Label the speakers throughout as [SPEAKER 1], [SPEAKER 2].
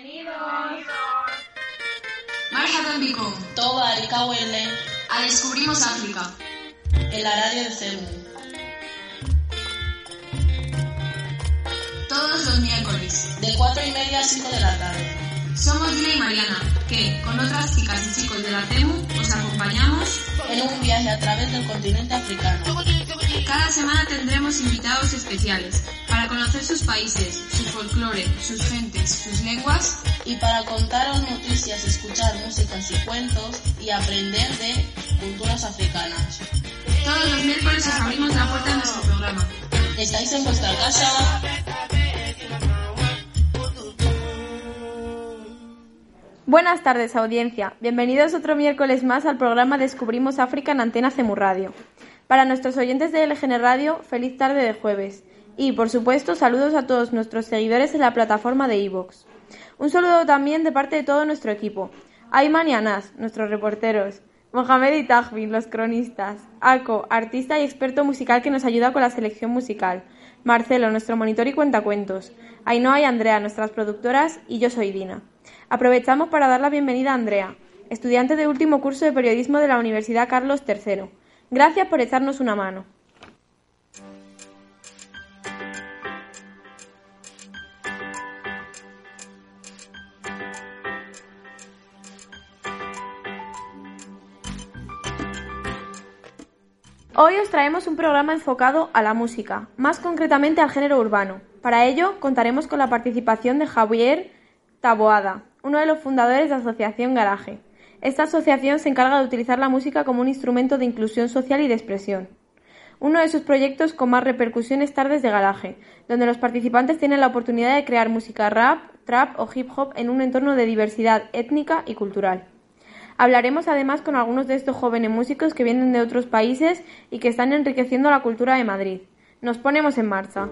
[SPEAKER 1] Bienvenidos.
[SPEAKER 2] Marhaban bikum.
[SPEAKER 3] Toba Alicawele.
[SPEAKER 2] A Descubrimos África.
[SPEAKER 3] En la radio de CEU.
[SPEAKER 2] Todos los miércoles.
[SPEAKER 3] De 4 y media a 5 de la tarde.
[SPEAKER 2] Somos Dina y Mariana, que, con otras chicas y chicos de la CEMU, os acompañamos
[SPEAKER 3] en un viaje a través del continente africano.
[SPEAKER 2] Cada semana tendremos invitados especiales para conocer sus países, su folclore, sus gentes, sus lenguas
[SPEAKER 3] y para contaros noticias, escuchar músicas y cuentos y aprender de culturas africanas.
[SPEAKER 2] Todos los miércoles os abrimos la puerta de nuestro programa.
[SPEAKER 3] ¿Estáis en vuestra casa?
[SPEAKER 4] Buenas tardes, audiencia. Bienvenidos otro miércoles más al programa Descubrimos África en Antena CEMU Radio. Para nuestros oyentes de LGN Radio, feliz tarde de jueves. Y, por supuesto, saludos a todos nuestros seguidores en la plataforma de iVoox. Un saludo también de parte de todo nuestro equipo. Ayman y Anas, nuestros reporteros. Mohamed y Tajvin, los cronistas. Ako, artista y experto musical que nos ayuda con la selección musical. Marcelo, nuestro monitor y cuentacuentos. Ainhoa y Andrea, nuestras productoras. Y yo soy Dina. Aprovechamos para dar la bienvenida a Andrea, estudiante de último curso de periodismo de la Universidad Carlos III. Gracias por echarnos una mano. Hoy os traemos un programa enfocado a la música, más concretamente al género urbano. Para ello contaremos con la participación de Javier Taboada, uno de los fundadores de Asociación Garaje. Esta asociación se encarga de utilizar la música como un instrumento de inclusión social y de expresión. Uno de sus proyectos con más repercusión es Tardes de Garaje, donde los participantes tienen la oportunidad de crear música rap, trap o hip hop en un entorno de diversidad étnica y cultural. Hablaremos además con algunos de estos jóvenes músicos que vienen de otros países y que están enriqueciendo la cultura de Madrid. Nos ponemos en marcha.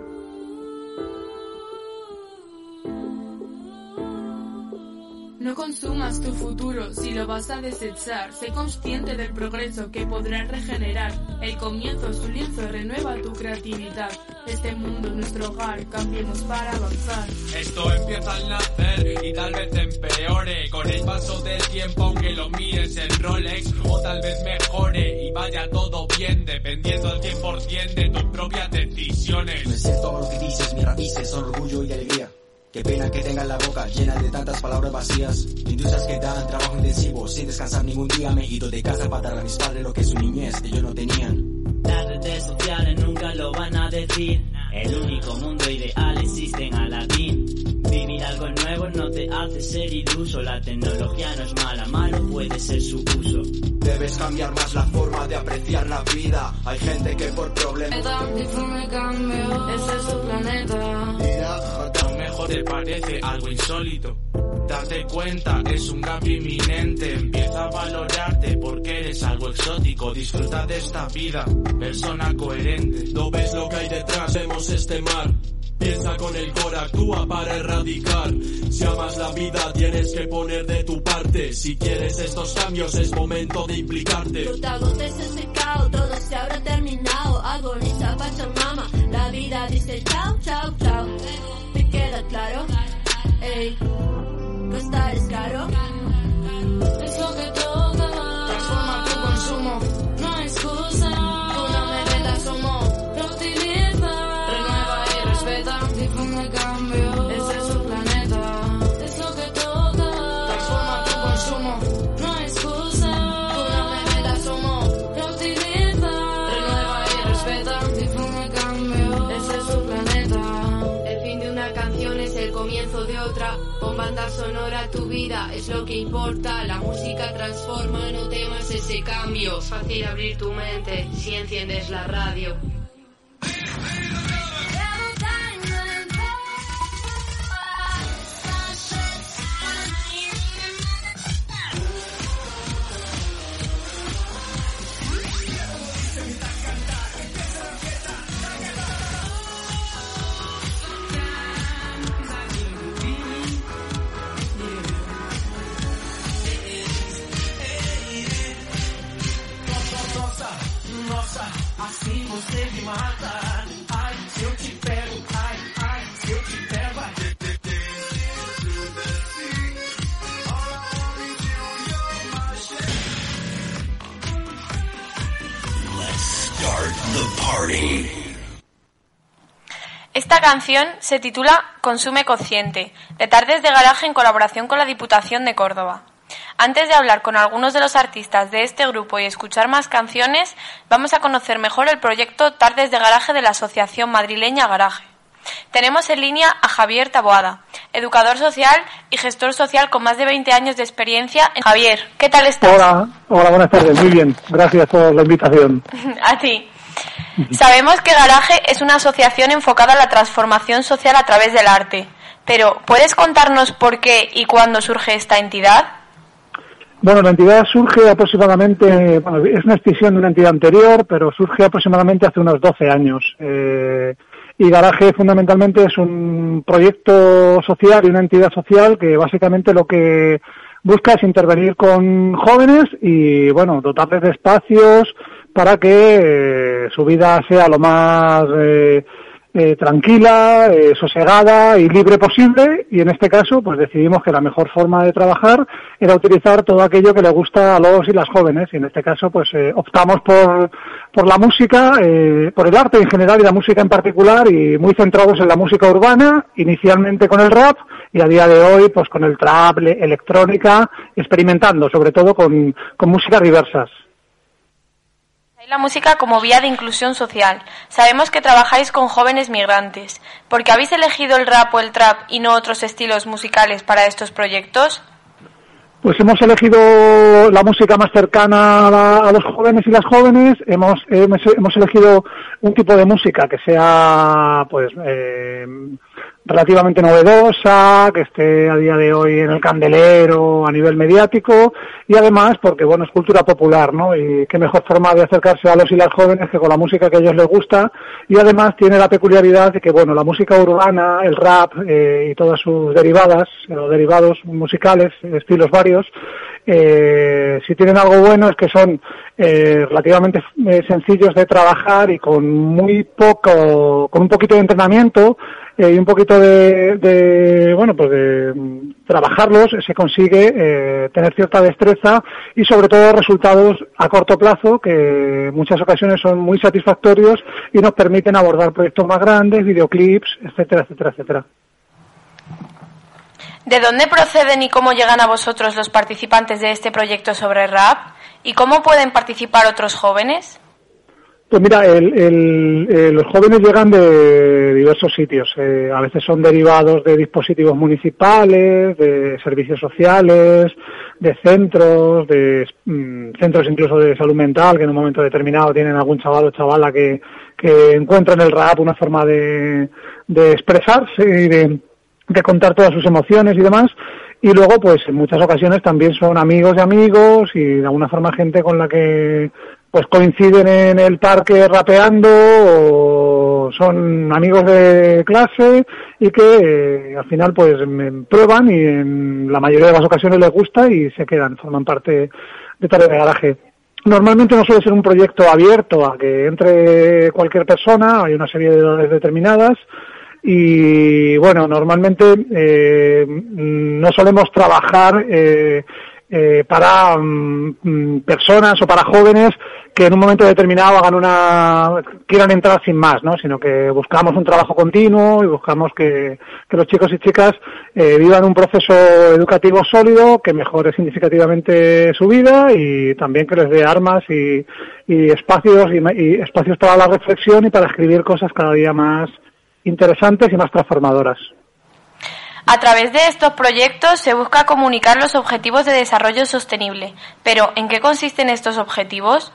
[SPEAKER 5] No consumas tu futuro si lo vas a desechar. Sé consciente del progreso que podrás regenerar. El comienzo es un lienzo, renueva tu creatividad. Este mundo es nuestro hogar, cambiemos para avanzar.
[SPEAKER 6] Esto empieza al nacer y tal vez empeore. Con el paso del tiempo, aunque lo mires en Rolex, o tal vez mejore y vaya todo bien, dependiendo al 100% de tus propias decisiones.
[SPEAKER 7] No es cierto lo que dices, mis raíces son orgullo y alegría. Qué pena que tengan la boca llena de tantas palabras vacías. Industrias que dan trabajo intensivo sin descansar ningún día. Me he ido de casa para dar a mis padres lo que su niñez ellos no tenían.
[SPEAKER 8] Las redes sociales nunca lo van a decir. El único mundo ideal existe en Aladdin. Vivir algo nuevo no te hace ser iluso. La tecnología no es mala, malo puede ser su uso.
[SPEAKER 7] Debes cambiar más la forma de apreciar la vida. Hay gente que por problemas.
[SPEAKER 5] Ese es su planeta.
[SPEAKER 6] Mejor te parece algo insólito. Darte cuenta es un cambio inminente. Empieza a valorarte porque eres algo exótico. Disfruta de esta vida, persona coherente.
[SPEAKER 9] No ves lo que hay detrás, vemos este mar. Piensa con el cora, actúa para erradicar. Si amas la vida, tienes que poner de tu parte. Si quieres estos cambios, es momento de implicarte.
[SPEAKER 10] Hey, pues está descaro. Importa. La música transforma, no temas ese cambio. Es fácil abrir tu mente si enciendes la radio.
[SPEAKER 4] Canción se titula Consume Consciente, de Tardes de Garaje en colaboración con la Diputación de Córdoba. Antes de hablar con algunos de los artistas de este grupo y escuchar más canciones, vamos a conocer mejor el proyecto Tardes de Garaje de la Asociación Madrileña Garaje. Tenemos en línea a Javier Taboada, educador social y gestor social con más de 20 años de experiencia. Javier, ¿qué tal estás?
[SPEAKER 11] Hola, hola, buenas tardes, muy bien, gracias por la invitación.
[SPEAKER 4] a ti. Sabemos que Garaje es una asociación enfocada a la transformación social a través del arte, pero ¿puedes contarnos por qué y cuándo surge esta entidad?
[SPEAKER 11] Bueno, la entidad surge aproximadamente, bueno, es una extinción de una entidad anterior, pero surge aproximadamente hace unos 12 años. Eh, y Garaje fundamentalmente es un proyecto social y una entidad social que básicamente lo que busca es intervenir con jóvenes y, bueno, dotarles de espacios para que eh, su vida sea lo más eh, eh, tranquila, sosegada y libre posible y en este caso pues decidimos que la mejor forma de trabajar era utilizar todo aquello que le gusta a los y las jóvenes y en este caso pues optamos por, por la música, por el arte en general y la música en particular y muy centrados en la música urbana, inicialmente con el rap y a día de hoy pues con el trap, le- electrónica, experimentando sobre todo con, con músicas diversas.
[SPEAKER 4] La música como vía de inclusión social. Sabemos que trabajáis con jóvenes migrantes. ¿Por qué habéis elegido el rap o el trap y no otros estilos musicales para estos proyectos?
[SPEAKER 11] Pues hemos elegido la música más cercana a, la- a los jóvenes y las jóvenes. Hemos, hemos, hemos elegido un tipo de música que sea, pues, eh, relativamente novedosa, que esté a día de hoy en el candelero a nivel mediático y además porque, bueno, es cultura popular, ¿no? Y qué mejor forma de acercarse a los y las jóvenes que con la música que a ellos les gusta y además tiene la peculiaridad de que, bueno, la música urbana, el rap eh, y todas sus derivadas, o derivados musicales, estilos varios, eh, si tienen algo bueno es que son eh, relativamente eh, sencillos de trabajar y con muy poco, con un poquito de entrenamiento eh, y un poquito de, de, bueno, pues de mm, trabajarlos se consigue eh, tener cierta destreza y sobre todo resultados a corto plazo que en muchas ocasiones son muy satisfactorios y nos permiten abordar proyectos más grandes, videoclips, etcétera, etcétera, etcétera.
[SPEAKER 4] ¿De dónde proceden y cómo llegan a vosotros los participantes de este proyecto sobre rap? ¿Y cómo pueden participar otros jóvenes?
[SPEAKER 11] Pues mira, el- el- eh, los jóvenes llegan de diversos sitios. Eh, a veces son derivados de dispositivos municipales, de servicios sociales, de centros, de mm, centros incluso de salud mental, que en un momento determinado tienen algún chaval o chavala que, que encuentra en el rap una forma de, de expresarse y de, de contar todas sus emociones y demás. Y luego, pues en muchas ocasiones también son amigos de amigos y de alguna forma gente con la que pues coinciden en el parque rapeando o son amigos de clase y que eh, al final pues prueban y en la mayoría de las ocasiones les gusta y se quedan, forman parte de tarea de garaje. Normalmente no suele ser un proyecto abierto a que entre cualquier persona, hay una serie de edades determinadas y bueno, normalmente eh, no solemos trabajar eh, eh, para mm, personas o para jóvenes que en un momento determinado hagan una quieran entrar sin más, ¿no? Sino que buscamos un trabajo continuo y buscamos que, que los chicos y chicas eh, vivan un proceso educativo sólido que mejore significativamente su vida y también que les dé armas y, y espacios y, y espacios para la reflexión y para escribir cosas cada día más interesantes y más transformadoras.
[SPEAKER 4] A través de estos proyectos se busca comunicar los objetivos de desarrollo sostenible. Pero, ¿en qué consisten estos objetivos?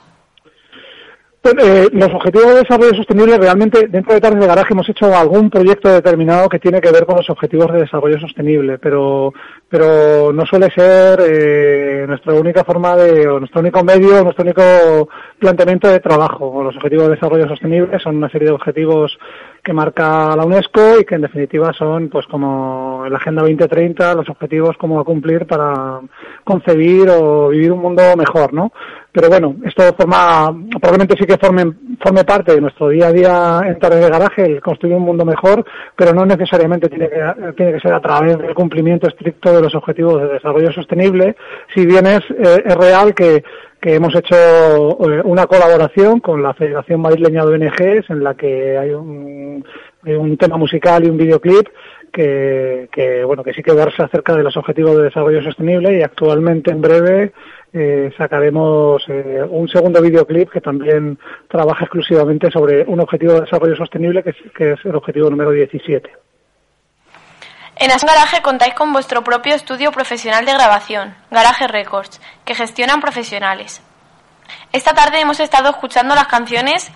[SPEAKER 11] Pues, eh, los objetivos de desarrollo sostenible realmente dentro de Tardes de Garaje hemos hecho algún proyecto determinado que tiene que ver con los objetivos de desarrollo sostenible, pero pero no suele ser eh, nuestra única forma de o nuestro único medio, nuestro único planteamiento de trabajo. Los objetivos de desarrollo sostenible son una serie de objetivos que marca la UNESCO y que en definitiva son pues como la Agenda 2030 los objetivos como cumplir para concebir o vivir un mundo mejor, ¿no? Pero bueno, esto forma, probablemente sí que forme, forme parte de nuestro día a día en Tarde de Garaje, el construir un mundo mejor, pero no necesariamente tiene que, tiene que ser a través del cumplimiento estricto de los objetivos de desarrollo sostenible, si bien es, eh, es real que, que hemos hecho eh, una colaboración con la Federación Madrileña de ONGs en la que hay un, un tema musical y un videoclip que, bueno que sí que verse acerca de los objetivos de desarrollo sostenible y actualmente en breve eh, sacaremos eh, un segundo videoclip que también trabaja exclusivamente sobre un objetivo de desarrollo sostenible que es, que es el objetivo número 17.
[SPEAKER 4] En Asun Garaje contáis con vuestro propio estudio profesional de grabación, Garaje Records, que gestionan profesionales. Esta tarde hemos estado escuchando las canciones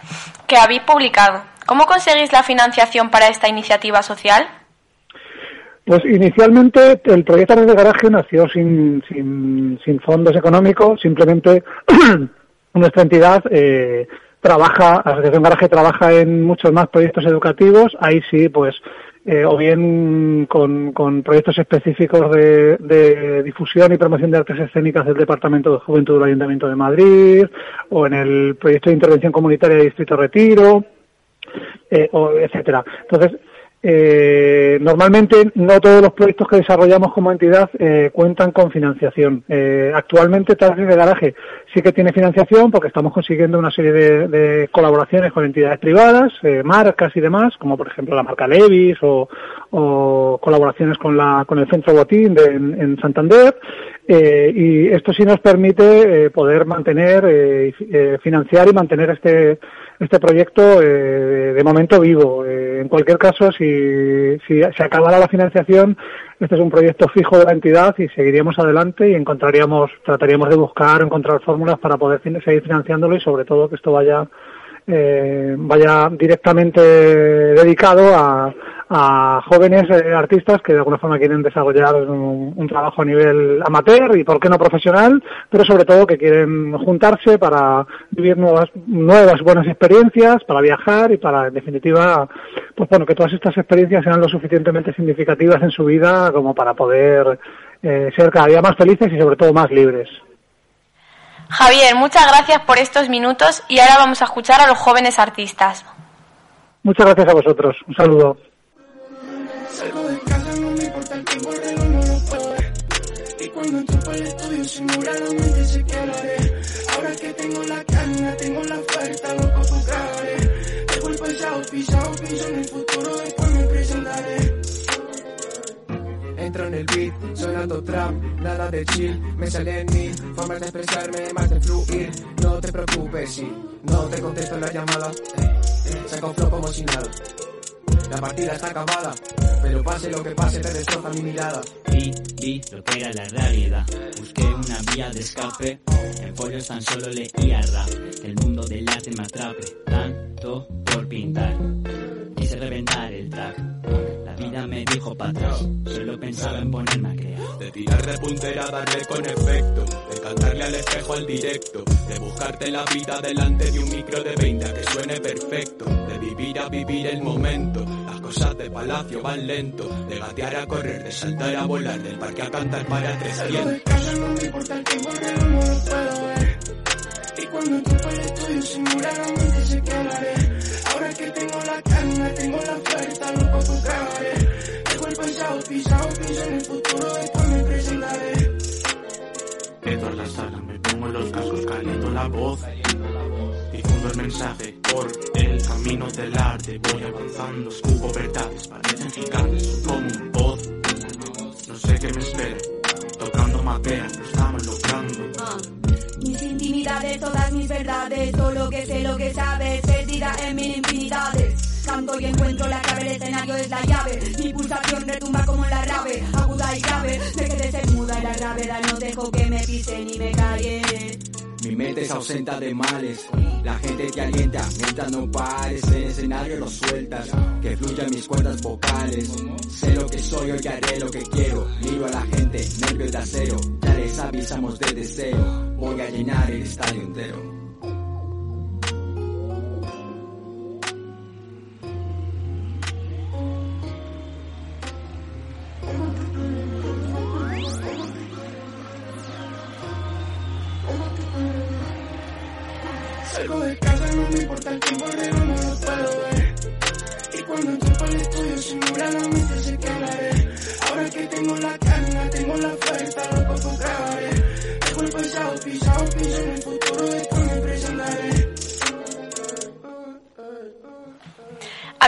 [SPEAKER 4] que habéis publicado. ¿Cómo conseguís la financiación para esta iniciativa social?
[SPEAKER 11] Pues inicialmente el proyecto de garaje nació sin, sin, sin fondos económicos, simplemente nuestra entidad eh, trabaja, la Asociación Garaje trabaja en muchos más proyectos educativos, ahí sí, pues, eh, o bien con, proyectos específicos de, de, difusión y promoción de artes escénicas del Departamento de Juventud del Ayuntamiento de Madrid, o en el proyecto de intervención comunitaria de Distrito Retiro, eh, o etcétera. Entonces, eh, normalmente no todos los proyectos que desarrollamos como entidad eh, cuentan con financiación. Eh, actualmente Taxi de Garaje sí que tiene financiación porque estamos consiguiendo una serie de, colaboraciones con entidades privadas, eh, marcas y demás, como por ejemplo la marca Levis o, colaboraciones con, la, con el Centro Botín de, en, en Santander. Eh, y esto sí nos permite eh, poder mantener, financiar y mantener este, este proyecto eh, de momento vivo. Eh, en cualquier caso, si, si se acabara la financiación, este es un proyecto fijo de la entidad y seguiríamos adelante y encontraríamos, trataríamos de buscar, encontrar fórmulas para poder fin seguir financiándolo y sobre todo que esto vaya eh, vaya directamente dedicado a, a jóvenes eh, artistas que de alguna forma quieren desarrollar un, un, trabajo a nivel amateur y por qué no profesional, pero sobre todo que quieren juntarse para vivir nuevas, nuevas buenas experiencias, para viajar y para, en definitiva, pues bueno, que todas estas experiencias sean lo suficientemente significativas en su vida como para poder eh, ser cada día más felices y sobre todo más libres.
[SPEAKER 4] Javier, muchas gracias por estos minutos y ahora vamos a escuchar a los jóvenes artistas.
[SPEAKER 11] Muchas gracias a vosotros. Un saludo.
[SPEAKER 1] Salgo de casa, no me importa el tiempo, el reloj no lo puedo ver. Y cuando entro para el estudio, simuladamente sé que lo haré. Ahora que tengo la carne, tengo la oferta, loco, grabaré. Dejo el pasado pisado, pienso en el futuro, Entro en el beat, sonando trap, nada de chill, me salen mil formas de expresarme, más de fluir. No te preocupes si no te contesto la llamada, saco flow como si nada. La partida está acabada, pero pase lo que pase te destroza mi mirada.
[SPEAKER 8] Vi, vi lo que era la realidad. Busqué una vía de escape. En folios tan solo leía rap. El mundo del arte me atrape. Tanto por pintar. Me dijo para atrás. Solo pensaba en ponerme a crear.
[SPEAKER 6] De tirar de puntera, darle con efecto. De cantarle al espejo al directo. De buscarte la vida delante de un micro de 20 a que suene perfecto. De vivir a vivir el momento. Las cosas de palacio van lento. De gatear a correr, de saltar a volar. Del parque a cantar para 300.
[SPEAKER 1] Y cuando entro el estudio, simuladamente sé que lo haré. Ahora que tengo la carne, tengo la oferta, loco, pues grabaré. Dejo el pasado pisado, pienso en el futuro, después me presentaré.
[SPEAKER 12] Entro a la sala, me pongo los cascos, caliento la voz. Difundo el mensaje por el camino del arte. Voy avanzando, escupo verdades, parecen gigantes, como un voz. No sé qué me espera, tocando madera, lo estamos logrando.
[SPEAKER 13] Intimidades, todas mis verdades, todo lo que sé, lo que sabes, perdida en mil infinidades. Canto y encuentro la clave, el escenario es la llave. Mi pulsación retumba como la rave, aguda y grave. Me quedé ser muda la gravedad no dejo que me pisen ni me callen.
[SPEAKER 7] Mi mente es ausenta de males, la gente te alienta mientras no pares, en escenario lo sueltas, que fluyan mis cuerdas vocales. Que soy, hoy haré lo que quiero, miro a la gente, nervios de acero, ya les avisamos de deseo, voy a llenar el estadio entero.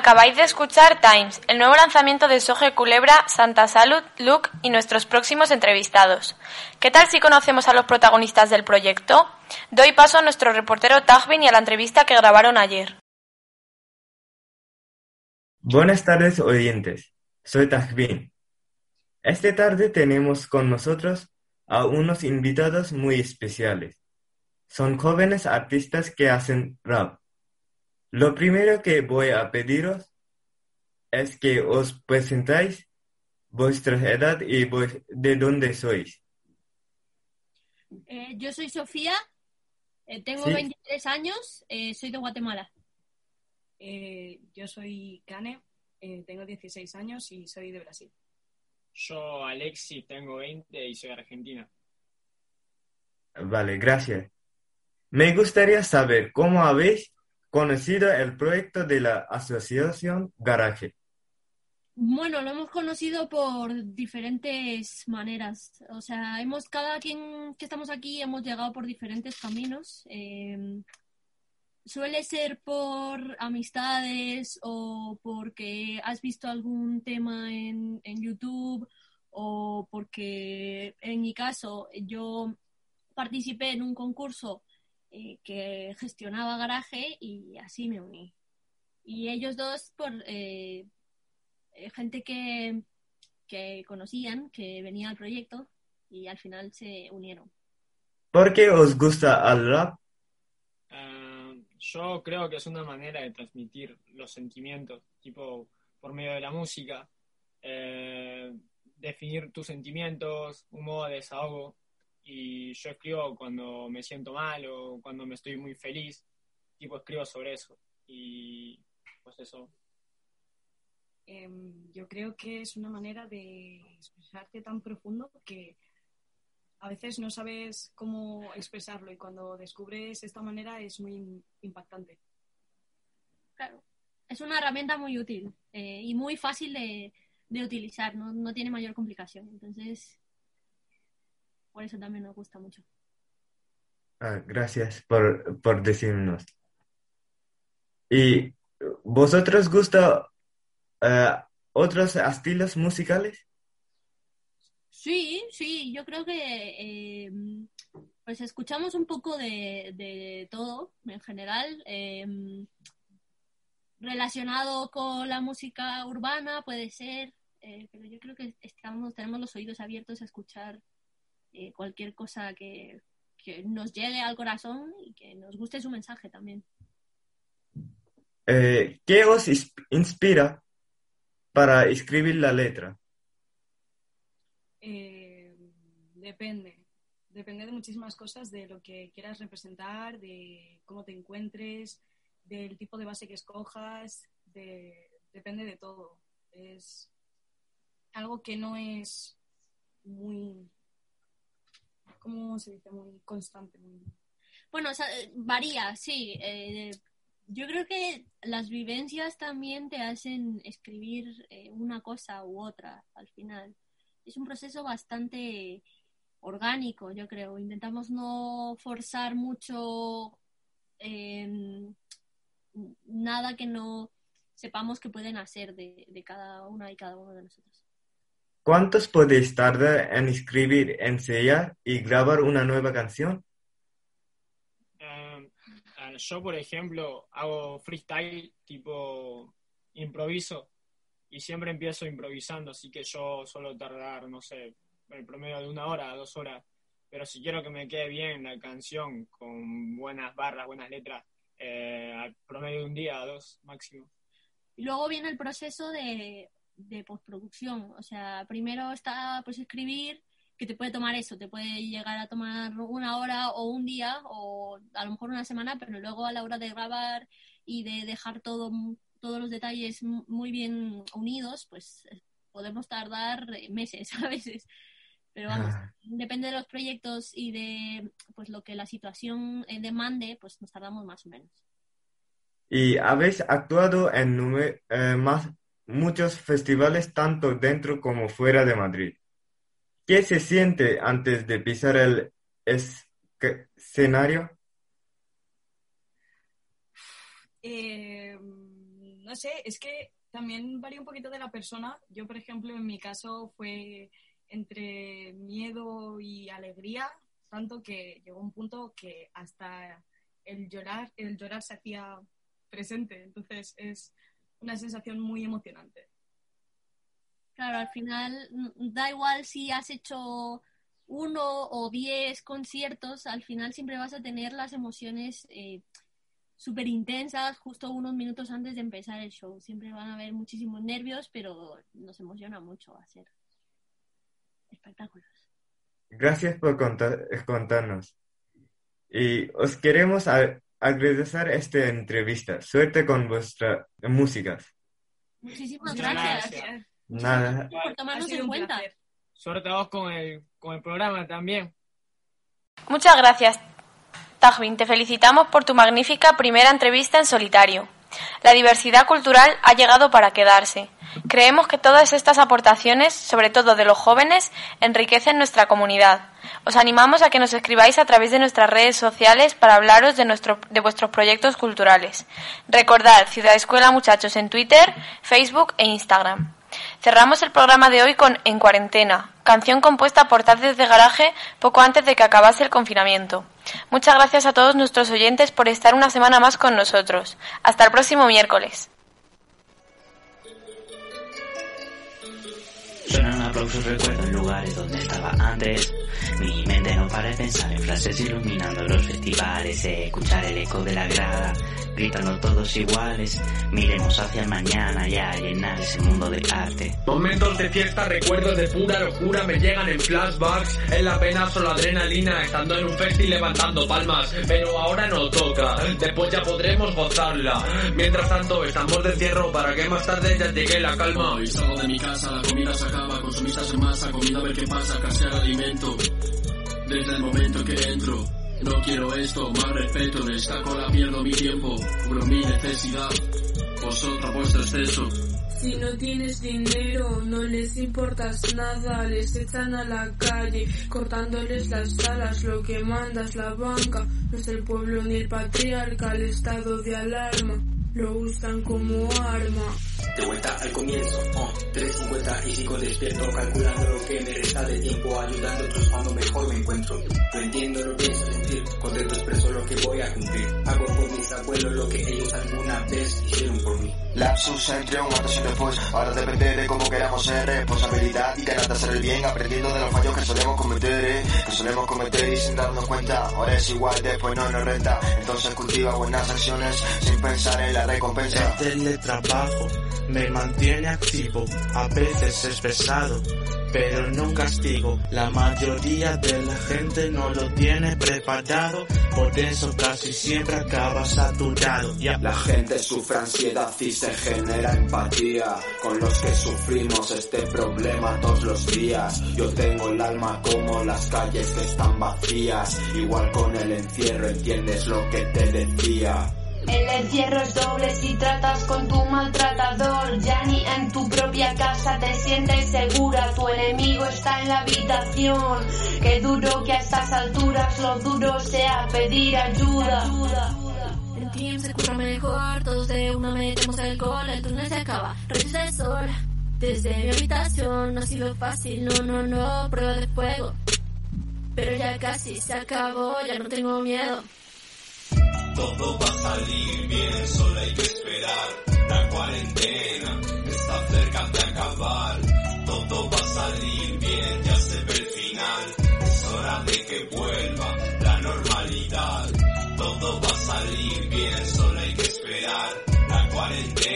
[SPEAKER 4] Acabáis de escuchar Times, el nuevo lanzamiento de Soje Culebra, Santa Salud, Luke y nuestros próximos entrevistados. ¿Qué tal si conocemos a los protagonistas del proyecto? Doy paso a nuestro reportero Tagbin y a la entrevista que grabaron ayer.
[SPEAKER 14] Buenas tardes oyentes, soy Tagbin. Esta tarde tenemos con nosotros a unos invitados muy especiales. Son jóvenes artistas que hacen rap. Lo primero que voy a pediros es que os presentáis vuestra edad y de dónde sois.
[SPEAKER 15] Eh, yo soy Sofía, eh, tengo
[SPEAKER 14] Sí.
[SPEAKER 15] 23 años, eh, soy de Guatemala.
[SPEAKER 16] Eh, yo soy Kane, eh, tengo 16 años y soy de Brasil.
[SPEAKER 17] Yo, Alexi, tengo 20 y soy argentina.
[SPEAKER 14] Vale, gracias. Me gustaría saber cómo habéis conocido el proyecto de la asociación Garaje.
[SPEAKER 15] Bueno, lo hemos conocido por diferentes maneras. O sea, hemos, cada quien que estamos aquí hemos llegado por diferentes caminos. Eh, suele ser por amistades o porque has visto algún tema en, en YouTube o porque, en mi caso, yo participé en un concurso eh, que gestionaba garaje y así me uní. Y ellos dos por eh, eh, gente que, que conocían, que venía al proyecto y al final se unieron.
[SPEAKER 14] ¿Por qué os gusta el rap?
[SPEAKER 17] Yo creo que es una manera de transmitir los sentimientos, tipo por medio de la música, eh, definir tus sentimientos, un modo de desahogo. Y yo escribo cuando me siento mal o cuando me estoy muy feliz, tipo escribo sobre eso. Y pues eso.
[SPEAKER 16] Em, yo creo que es una manera de expresarte tan profundo que a veces no sabes cómo expresarlo y cuando descubres esta manera es muy impactante.
[SPEAKER 15] Claro, es una herramienta muy útil eh, y muy fácil de, de utilizar, no, no tiene mayor complicación. Entonces, por eso también nos gusta mucho.
[SPEAKER 14] Ah, gracias por, por decirnos. ¿Y vosotros gusta eh, otros estilos musicales?
[SPEAKER 15] Sí, sí, yo creo que eh, pues escuchamos un poco de, de todo en general. eh, relacionado con la música urbana puede ser, eh, pero yo creo que estamos, tenemos los oídos abiertos a escuchar eh, cualquier cosa que, que nos llegue al corazón y que nos guste su mensaje también.
[SPEAKER 14] Eh, ¿qué os inspira para escribir la letra?
[SPEAKER 16] Eh, depende. Depende de muchísimas cosas, de lo que quieras representar, de cómo te encuentres, del tipo de base que escojas, de- depende de todo. Es algo que no es muy, ¿cómo se dice? Muy constante.
[SPEAKER 15] Bueno, o sea, eh, varía, sí. eh, yo creo que las vivencias también te hacen escribir eh, una cosa u otra al final. Es un proceso bastante orgánico, yo creo. Intentamos no forzar mucho eh, nada que no sepamos que pueden hacer de cada una y cada uno de nosotros.
[SPEAKER 14] ¿Cuántos podéis tardar en escribir, ensayar y grabar una nueva canción?
[SPEAKER 17] Eh, yo, por ejemplo, hago freestyle, tipo improviso, y siempre empiezo improvisando, así que yo suelo tardar, no sé, el promedio de una hora, dos horas. Pero si quiero que me quede bien la canción, con buenas barras, buenas letras, eh, al promedio de un día, dos máximo.
[SPEAKER 15] Y luego viene el proceso de, de postproducción. O sea, primero está pues escribir, que te puede tomar eso, te puede llegar a tomar una hora o un día o a lo mejor una semana, pero luego a la hora de grabar y de dejar todo, todos los detalles muy bien unidos, pues podemos tardar meses a veces. Pero vamos,
[SPEAKER 14] Ah.
[SPEAKER 15] depende de los proyectos y de pues lo que la situación eh, demande, pues nos tardamos más o menos.
[SPEAKER 14] Y habéis actuado en eh, más, muchos festivales tanto dentro como fuera de Madrid. ¿Qué se siente antes de pisar el escenario?
[SPEAKER 16] Eh, no sé, es que también varía un poquito de la persona. Yo, por ejemplo, en mi caso fue entre miedo y alegría, tanto que llegó un punto que hasta el llorar, el llorar se hacía presente. Entonces es una sensación muy emocionante.
[SPEAKER 15] Claro, al final mm, da igual si has hecho uno o diez conciertos, al final siempre vas a tener las emociones eh, súper intensas justo unos minutos antes de empezar el show. Siempre van a haber muchísimos nervios, pero nos emociona mucho hacer espectáculos.
[SPEAKER 14] Gracias por contar- contarnos. Y os queremos a- agradecer esta entrevista. Suerte con vuestras músicas.
[SPEAKER 15] Muchísimas
[SPEAKER 17] Muchas
[SPEAKER 15] gracias.
[SPEAKER 17] gracias.
[SPEAKER 14] Nada.
[SPEAKER 15] por tomarnos en cuenta.
[SPEAKER 16] placer.
[SPEAKER 17] Suerte a vos con el, con el programa también.
[SPEAKER 4] Muchas gracias, Tajvin. Te felicitamos por tu magnífica primera entrevista en solitario. La diversidad cultural ha llegado para quedarse. Creemos que todas estas aportaciones, sobre todo de los jóvenes, enriquecen nuestra comunidad. Os animamos a que nos escribáis a través de nuestras redes sociales para hablaros de, vuestros proyectos culturales. Recordad Ciudad Escuela Muchachos en Twitter, Facebook e Instagram. Cerramos el programa de hoy con En Cuarentena, canción compuesta por Tardes de Garaje poco antes de que acabase el confinamiento. Muchas gracias a todos nuestros oyentes por estar una semana más con nosotros. Hasta el próximo miércoles.
[SPEAKER 8] Suenan aplausos, recuerdo lugares donde estaba antes. Mi mente no para de pensar en frases iluminando los festivales. Escuchar el eco de la grada, gritando todos iguales. Miremos hacia el mañana y a llenar ese mundo de arte.
[SPEAKER 6] Momentos de fiesta, recuerdos de pura locura me llegan en flashbacks. En la pena solo adrenalina, estando en un festi levantando palmas. Pero ahora no toca, después ya podremos gozarla. Mientras tanto, estamos de encierro para que más tarde ya llegue la calma.
[SPEAKER 12] Hoy salgo de mi casa, consumistas en masa, comida a ver qué pasa, alimento. Desde el momento que entro, no quiero esto, más respeto, en esta cola pierdo mi tiempo, cubro mi necesidad, vosotros vuestro exceso.
[SPEAKER 5] Si no tienes dinero, no les importas nada, les echan a la calle, cortándoles las alas, lo que manda es la banca, no es el pueblo ni el patriarca, el estado de alarma, lo usan como arma.
[SPEAKER 7] De vuelta al comienzo, oh, 3.50 y sigo despierto calculando lo que me resta de tiempo, ayudando a otros cuando mejor me encuentro. No entiendo lo que pienso sentir, contento expreso lo que voy a cumplir. Hago por mis abuelos lo que ellos alguna vez hicieron por mí.
[SPEAKER 18] Lapsus entre un antes y después, ahora depende de cómo queramos ser, responsabilidad y ganas de hacer el bien, aprendiendo de los fallos que solemos cometer, eh, que solemos cometer y sin darnos cuenta, ahora es igual, después no nos renta, entonces cultiva buenas acciones sin pensar en la recompensa.
[SPEAKER 19] El teletrabajo me mantiene activo, a veces es pesado, pero no castigo. La mayoría de la gente no lo tiene preparado, por eso casi siempre acaba saturado. Ya.
[SPEAKER 20] La gente sufre ansiedad y se genera empatía con los que sufrimos este problema todos los días. Yo tengo el alma como las calles que están vacías, igual con el encierro entiendes lo que te decía.
[SPEAKER 21] El encierro es doble si tratas con tu maltratador. Ya ni en tu propia casa te sientes segura. Tu enemigo está en la habitación. Qué duro que a estas alturas lo duro sea pedir ayuda.
[SPEAKER 5] En Teams se curra mejor, todos de una metemos alcohol, el turno se acaba, rayos de sol. Desde mi habitación no ha sido fácil, no, no, no, prueba de fuego. Pero ya casi se acabó, ya no tengo miedo.
[SPEAKER 6] Todo va a salir bien, solo hay que esperar. La cuarentena está cerca de acabar. Todo va a salir bien, ya se ve el final. Es hora de que vuelva la normalidad. Todo va a salir bien, solo hay que esperar. La cuarentena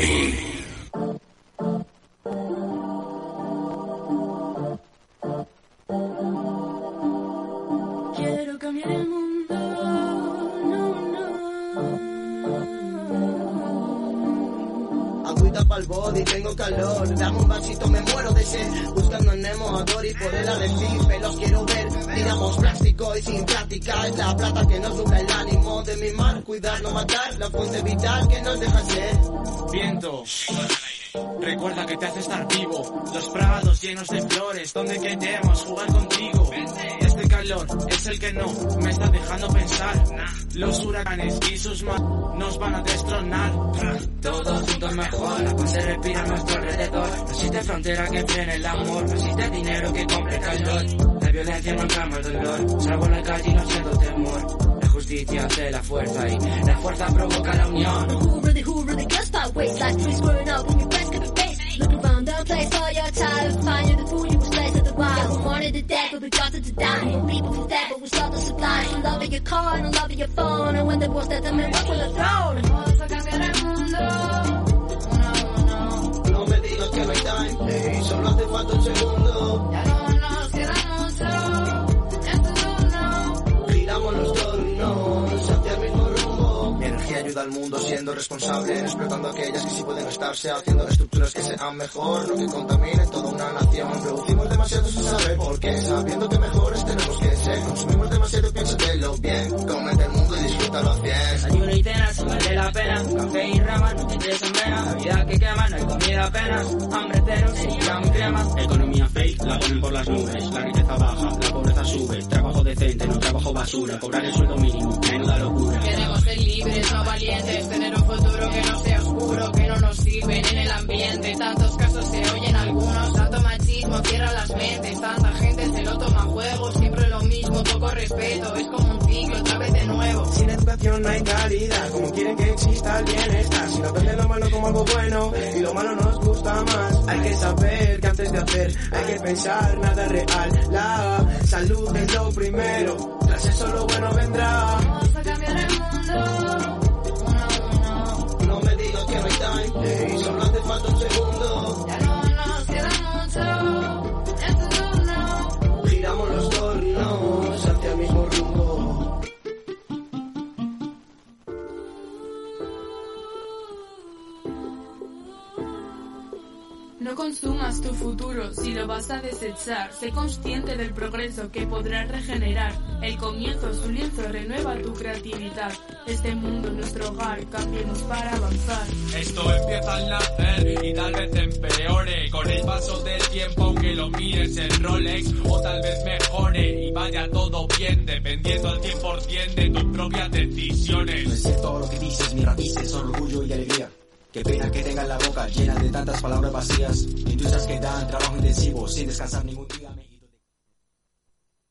[SPEAKER 22] Green. Recuerda que te hace estar vivo. Los prados llenos de flores, donde queremos jugar contigo. Este calor es el que no me está dejando pensar. Los huracanes y sus manos nos van a destronar.
[SPEAKER 23] Todos juntos mejor, la paz se respira a nuestro alrededor. No existe frontera que frene el amor, no existe dinero que compre calor. La violencia no calma el dolor, salgo en la calle y no siento temor. La justicia hace la fuerza y la fuerza provoca la unión.
[SPEAKER 24] Found a place for your child. Find the food you was placed at the wild. We wanted to die, but we got to die. we People for that, but we saw the supplies. I'm loving your car and I'm loving your phone. And when the boss that I'm
[SPEAKER 25] in, what will I throw?
[SPEAKER 18] No me digas que no hay time, solo hace falta un segundo. Ayuda al mundo siendo responsable, explotando aquellas que sí pueden estarse, haciendo estructuras que sean mejor, no que contaminen toda una nación. Producimos demasiado sin saber por qué, sabiendo que mejores tenemos que ser. Consumimos demasiado, piénsatelo bien. Comete el mundo y disfrútalo a cien.
[SPEAKER 23] Ayuno y cena, si vale la pena. Café y ramas, no te en vena. La vida que quema, no hay comida apenas. Hambre cero, se lleva mi crema.
[SPEAKER 26] Economía fake, la ponen por las nubes. La riqueza baja, la pobreza sube. Decente, no trabajo basura. Cobrar el sueldo mínimo, menuda locura.
[SPEAKER 10] Queremos ser libres, no valientes, tener un futuro que no sea oscuro, que no nos sirven en el ambiente. Tantos casos se oyen algunos, tanto machismo cierra las mentes, tanta gente se lo toma a juego, siempre lo mismo, poco respeto, es como un ciclo,
[SPEAKER 18] No hay como quieren que exista el bienestar. Si no ven lo malo como algo bueno y lo malo nos gusta más. Hay que saber que antes de hacer hay que pensar nada es real. La salud es lo primero, tras eso lo bueno vendrá.
[SPEAKER 25] Vamos a cambiar el mundo.
[SPEAKER 18] No me digas que no hay time,
[SPEAKER 5] vas a desechar. Sé consciente del progreso que podrás regenerar. El comienzo, su lienzo, renueva tu creatividad. Este mundo, nuestro hogar, cambiemos para avanzar.
[SPEAKER 6] Esto empieza al nacer y tal vez empeore Con el paso del tiempo aunque lo mires en Rolex O tal vez mejore y vaya todo bien Dependiendo al 100% de tus propias
[SPEAKER 7] No
[SPEAKER 6] decisiones
[SPEAKER 7] es cierto lo que dices, mis raíces son orgullo y alegría. Qué pena que tengan la boca llena de tantas palabras vacías. Industrias que dan trabajo intensivo sin descansar ningún día.